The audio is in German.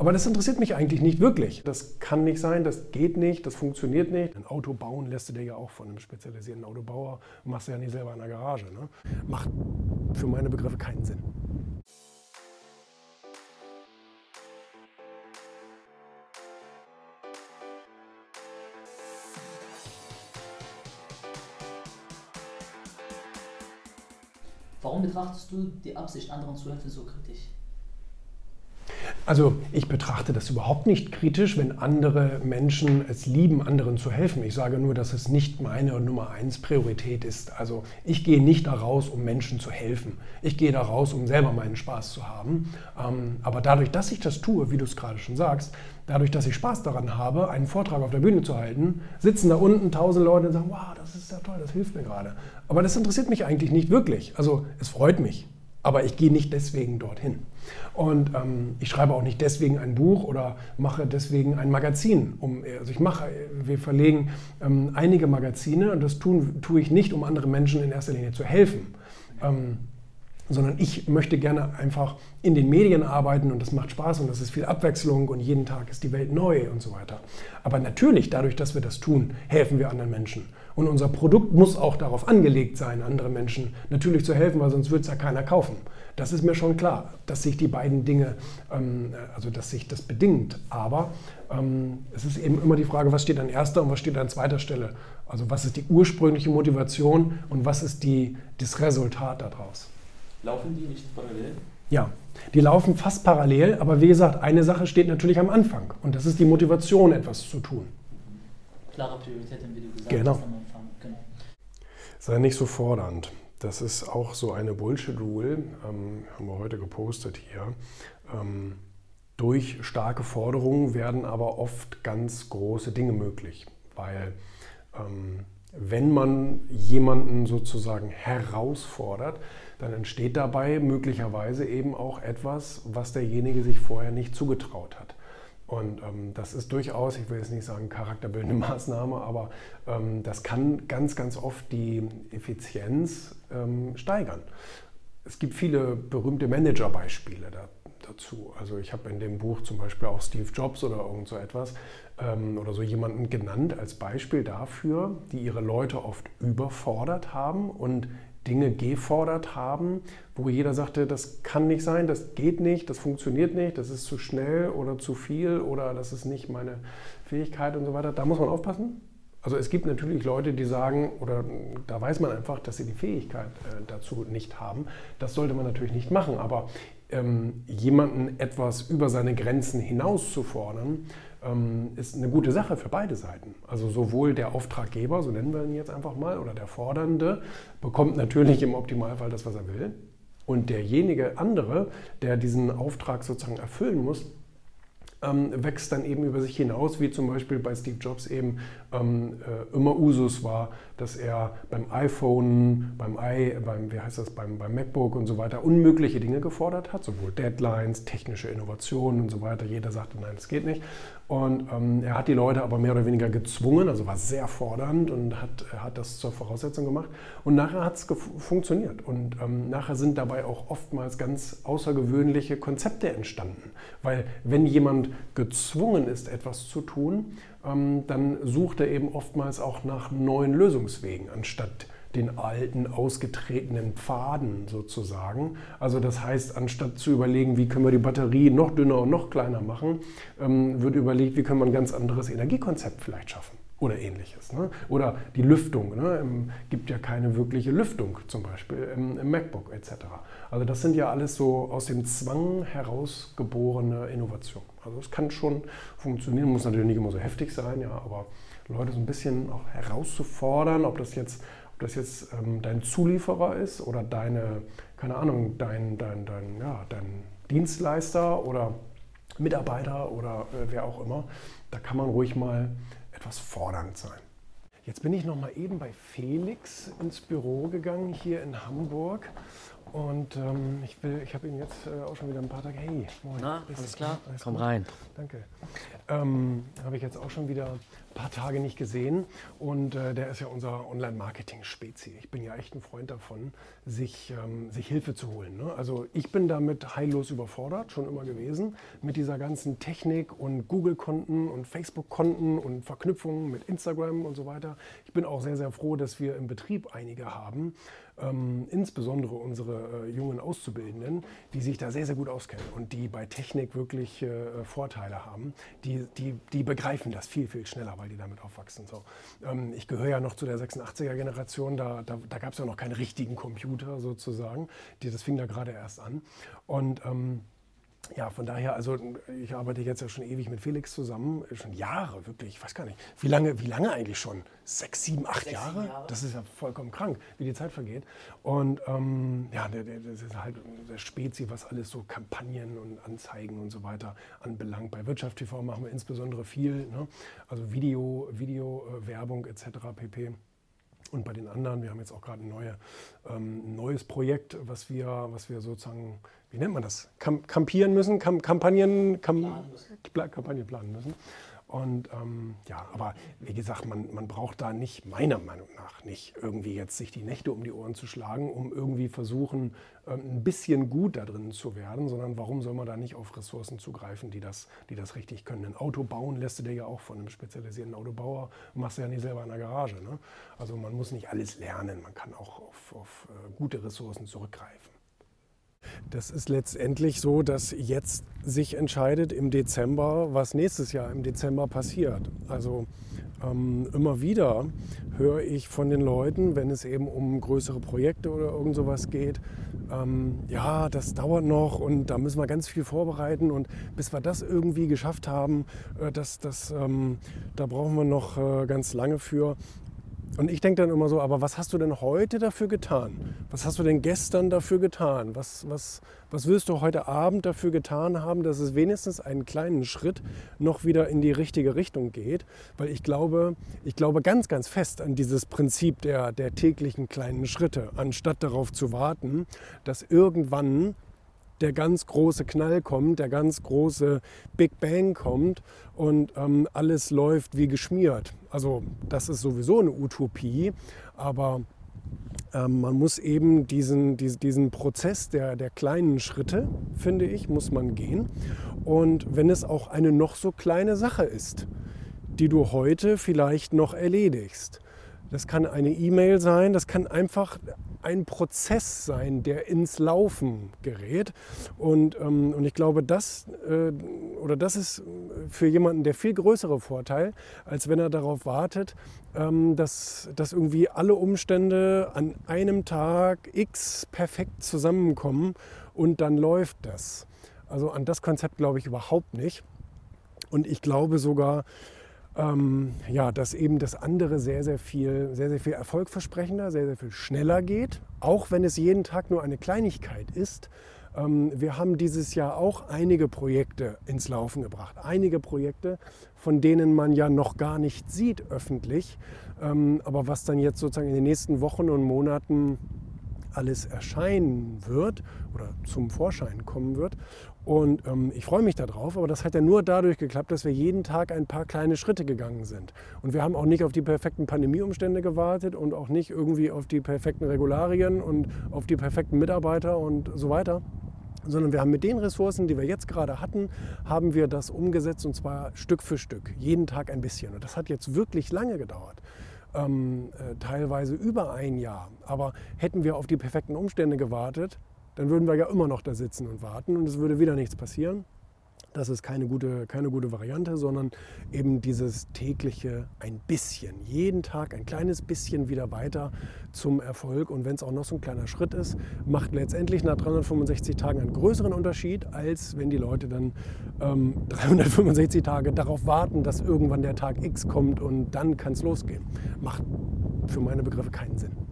Aber das interessiert mich eigentlich nicht wirklich. Das kann nicht sein, das geht nicht, das funktioniert nicht. Ein Auto bauen lässt du dir ja auch von einem spezialisierten Autobauer, machst du ja nicht selber in der Garage. Ne? Macht für meine Begriffe keinen Sinn. Warum betrachtest du die Absicht, anderen zu helfen, so kritisch? Also ich betrachte das überhaupt nicht kritisch, wenn andere Menschen es lieben, anderen zu helfen. Ich sage nur, dass es nicht meine Nummer eins Priorität ist. Also ich gehe nicht da raus, um Menschen zu helfen. Ich gehe da raus, um selber meinen Spaß zu haben. Ähm, aber dadurch, dass ich das tue, wie du es gerade schon sagst, dadurch, dass ich Spaß daran habe, einen Vortrag auf der Bühne zu halten, sitzen da unten tausend Leute und sagen, wow, das ist ja toll, das hilft mir gerade. Aber das interessiert mich eigentlich nicht wirklich. Also es freut mich, aber ich gehe nicht deswegen dorthin. Und ähm, ich schreibe auch nicht deswegen ein Buch oder mache deswegen ein Magazin. Um, also ich mache, wir verlegen ähm, einige Magazine und das tun, tue ich nicht, um anderen Menschen in erster Linie zu helfen. Ähm, sondern ich möchte gerne einfach in den Medien arbeiten und das macht Spaß und das ist viel Abwechslung und jeden Tag ist die Welt neu und so weiter. Aber natürlich, dadurch, dass wir das tun, helfen wir anderen Menschen. Und unser Produkt muss auch darauf angelegt sein, anderen Menschen natürlich zu helfen, weil sonst würde es ja keiner kaufen. Das ist mir schon klar, dass sich die beiden Dinge, ähm, also dass sich das bedingt. Aber ähm, es ist eben immer die Frage, was steht an erster und was steht an zweiter Stelle. Also was ist die ursprüngliche Motivation und was ist die, das Resultat daraus. Laufen die nicht parallel? Ja, die laufen fast parallel, aber wie gesagt, eine Sache steht natürlich am Anfang und das ist die Motivation, etwas zu tun klare Prioritäten, wie du gesagt genau. hast am Anfang. Genau. Sei nicht so fordernd. Das ist auch so eine Bullshit-Rule, ähm, haben wir heute gepostet hier. Ähm, durch starke Forderungen werden aber oft ganz große Dinge möglich, weil ähm, wenn man jemanden sozusagen herausfordert, dann entsteht dabei möglicherweise eben auch etwas, was derjenige sich vorher nicht zugetraut hat. Und ähm, das ist durchaus, ich will jetzt nicht sagen charakterbildende Maßnahme, aber ähm, das kann ganz, ganz oft die Effizienz ähm, steigern. Es gibt viele berühmte Managerbeispiele da, dazu. Also ich habe in dem Buch zum Beispiel auch Steve Jobs oder irgend so etwas ähm, oder so jemanden genannt als Beispiel dafür, die ihre Leute oft überfordert haben und Dinge gefordert haben, wo jeder sagte, das kann nicht sein, das geht nicht, das funktioniert nicht, das ist zu schnell oder zu viel oder das ist nicht meine Fähigkeit und so weiter. Da muss man aufpassen. Also es gibt natürlich Leute, die sagen, oder da weiß man einfach, dass sie die Fähigkeit äh, dazu nicht haben. Das sollte man natürlich nicht machen, aber ähm, jemanden etwas über seine Grenzen hinaus zu fordern, ähm, ist eine gute Sache für beide Seiten. Also sowohl der Auftraggeber, so nennen wir ihn jetzt einfach mal, oder der Fordernde, bekommt natürlich im Optimalfall das, was er will. Und derjenige andere, der diesen Auftrag sozusagen erfüllen muss, ähm, wächst dann eben über sich hinaus, wie zum Beispiel bei Steve Jobs eben ähm, äh, immer Usus war, dass er beim iPhone, beim i, beim, wie heißt das, beim, beim MacBook und so weiter unmögliche Dinge gefordert hat, sowohl Deadlines, technische Innovationen und so weiter. Jeder sagte, nein, das geht nicht. Und ähm, er hat die Leute aber mehr oder weniger gezwungen, also war sehr fordernd und hat, hat das zur Voraussetzung gemacht. Und nachher hat es funktioniert. Und ähm, nachher sind dabei auch oftmals ganz außergewöhnliche Konzepte entstanden. Weil wenn jemand gezwungen ist, etwas zu tun, ähm, dann sucht er eben oftmals auch nach neuen Lösungswegen, anstatt den alten, ausgetretenen Pfaden sozusagen. Also das heißt, anstatt zu überlegen, wie können wir die Batterie noch dünner und noch kleiner machen, ähm, wird überlegt, wie können wir ein ganz anderes Energiekonzept vielleicht schaffen oder ähnliches. Ne? Oder die Lüftung. Ne? Ähm, gibt ja keine wirkliche Lüftung zum Beispiel im, im, MacBook etc. Also das sind ja alles so aus dem Zwang herausgeborene Innovationen. Also es kann schon funktionieren, muss natürlich nicht immer so heftig sein, ja, aber Leute so ein bisschen auch herauszufordern, ob das jetzt ob das jetzt ähm, dein Zulieferer ist oder deine, keine Ahnung, dein, dein, dein, ja, dein Dienstleister oder Mitarbeiter oder äh, wer auch immer, da kann man ruhig mal etwas fordernd sein. Jetzt bin ich noch mal eben bei Felix ins Büro gegangen hier in Hamburg und ähm, ich, ich habe ihn jetzt äh, auch schon wieder ein paar Tage. Hey, moin. Na, alles klar? Alles Komm gut? rein. Danke. Ähm, habe ich jetzt auch schon wieder paar Tage nicht gesehen und äh, der ist ja unser Online-Marketing-Spezi. Ich bin ja echt ein Freund davon, sich, ähm, sich Hilfe zu holen. Ne? Also ich bin damit heillos überfordert, schon immer gewesen, mit dieser ganzen Technik und Google-Konten und Facebook-Konten und Verknüpfungen mit Instagram und so weiter. Ich bin auch sehr, sehr froh, dass wir im Betrieb einige haben, ähm, insbesondere unsere äh, jungen Auszubildenden, die sich da sehr, sehr gut auskennen und die bei Technik wirklich äh, Vorteile haben. Die, die, die begreifen das viel, viel schneller, weil die damit aufwachsen. So. Ähm, ich gehöre ja noch zu der 86er-Generation, da, da, da gab es ja noch keinen richtigen Computer sozusagen. Das fing da gerade erst an. Und ähm, ja, von daher, also ich arbeite jetzt ja schon ewig mit Felix zusammen, schon Jahre, wirklich, ich weiß gar nicht. Wie lange, wie lange eigentlich schon? Sechs, sieben, acht Sechs, Jahre? Jahre? Das ist ja vollkommen krank, wie die Zeit vergeht. Und ähm, ja, das ist halt der Spezi, was alles so Kampagnen und Anzeigen und so weiter anbelangt. Bei Wirtschaft TV machen wir insbesondere viel, ne? also Video, Video, äh, Werbung etc. pp. Und bei den anderen, wir haben jetzt auch gerade ein, neue, ähm, neues Projekt, was wir, was wir sozusagen, wie nennt man das, kampieren müssen, Kam Kampagnen, Kam planen müssen. Kampagnen planen müssen. Und ähm, ja, aber wie gesagt, man, man braucht da nicht, meiner Meinung nach, nicht irgendwie jetzt sich die Nächte um die Ohren zu schlagen, um irgendwie versuchen, ähm, ein bisschen gut da drin zu werden, sondern warum soll man da nicht auf Ressourcen zugreifen, die das, die das richtig können? Ein Auto bauen lässt du dir ja auch von einem spezialisierten Autobauer, machst du ja nicht selber in der Garage. Ne? Also man muss nicht alles lernen, man kann auch auf, auf äh, gute Ressourcen zurückgreifen. Das ist letztendlich so, dass jetzt sich entscheidet im Dezember, was nächstes Jahr im Dezember passiert. Also ähm, immer wieder höre ich von den Leuten, wenn es eben um größere Projekte oder irgend sowas geht, ähm, ja, das dauert noch und da müssen wir ganz viel vorbereiten und bis wir das irgendwie geschafft haben, äh, das, das, ähm, da brauchen wir noch äh, ganz lange für. Und ich denke dann immer so, aber was hast du denn heute dafür getan? Was hast du denn gestern dafür getan? Was, was, was willst du heute Abend dafür getan haben, dass es wenigstens einen kleinen Schritt noch wieder in die richtige Richtung geht? Weil ich glaube, ich glaube ganz, ganz fest an dieses Prinzip der, der täglichen kleinen Schritte, anstatt darauf zu warten, dass irgendwann der ganz große Knall kommt, der ganz große Big Bang kommt und ähm, alles läuft wie geschmiert. Also das ist sowieso eine Utopie, aber ähm, man muss eben diesen, diesen, diesen Prozess der, der kleinen Schritte, finde ich, muss man gehen. Und wenn es auch eine noch so kleine Sache ist, die du heute vielleicht noch erledigst. Das kann eine E-Mail sein, das kann einfach ein Prozess sein, der ins Laufen gerät. Und, ähm, und ich glaube, das, äh, oder das ist für jemanden der viel größere Vorteil, als wenn er darauf wartet, ähm, dass, dass irgendwie alle Umstände an einem Tag X perfekt zusammenkommen und dann läuft das. Also an das Konzept glaube ich überhaupt nicht. Und ich glaube sogar, ähm, ja, dass eben das andere sehr, sehr viel, sehr, sehr viel erfolgversprechender, sehr, sehr viel schneller geht, auch wenn es jeden Tag nur eine Kleinigkeit ist. Ähm, wir haben dieses Jahr auch einige Projekte ins Laufen gebracht. Einige Projekte, von denen man ja noch gar nicht sieht öffentlich, ähm, aber was dann jetzt sozusagen in den nächsten Wochen und Monaten alles erscheinen wird oder zum Vorschein kommen wird. Und ähm, ich freue mich darauf, aber das hat ja nur dadurch geklappt, dass wir jeden Tag ein paar kleine Schritte gegangen sind. Und wir haben auch nicht auf die perfekten Pandemieumstände gewartet und auch nicht irgendwie auf die perfekten Regularien und auf die perfekten Mitarbeiter und so weiter sondern wir haben mit den Ressourcen, die wir jetzt gerade hatten, haben wir das umgesetzt und zwar Stück für Stück, jeden Tag ein bisschen. Und das hat jetzt wirklich lange gedauert ähm, äh, teilweise über ein Jahr. Aber hätten wir auf die perfekten Umstände gewartet, dann würden wir ja immer noch da sitzen und warten und es würde wieder nichts passieren. Das ist keine gute, keine gute Variante, sondern eben dieses tägliche ein bisschen, jeden Tag ein kleines bisschen wieder weiter zum Erfolg. Und wenn es auch noch so ein kleiner Schritt ist, macht letztendlich nach 365 Tagen einen größeren Unterschied, als wenn die Leute dann ähm, 365 Tage darauf warten, dass irgendwann der Tag X kommt und dann kann es losgehen. Macht für meine Begriffe keinen Sinn.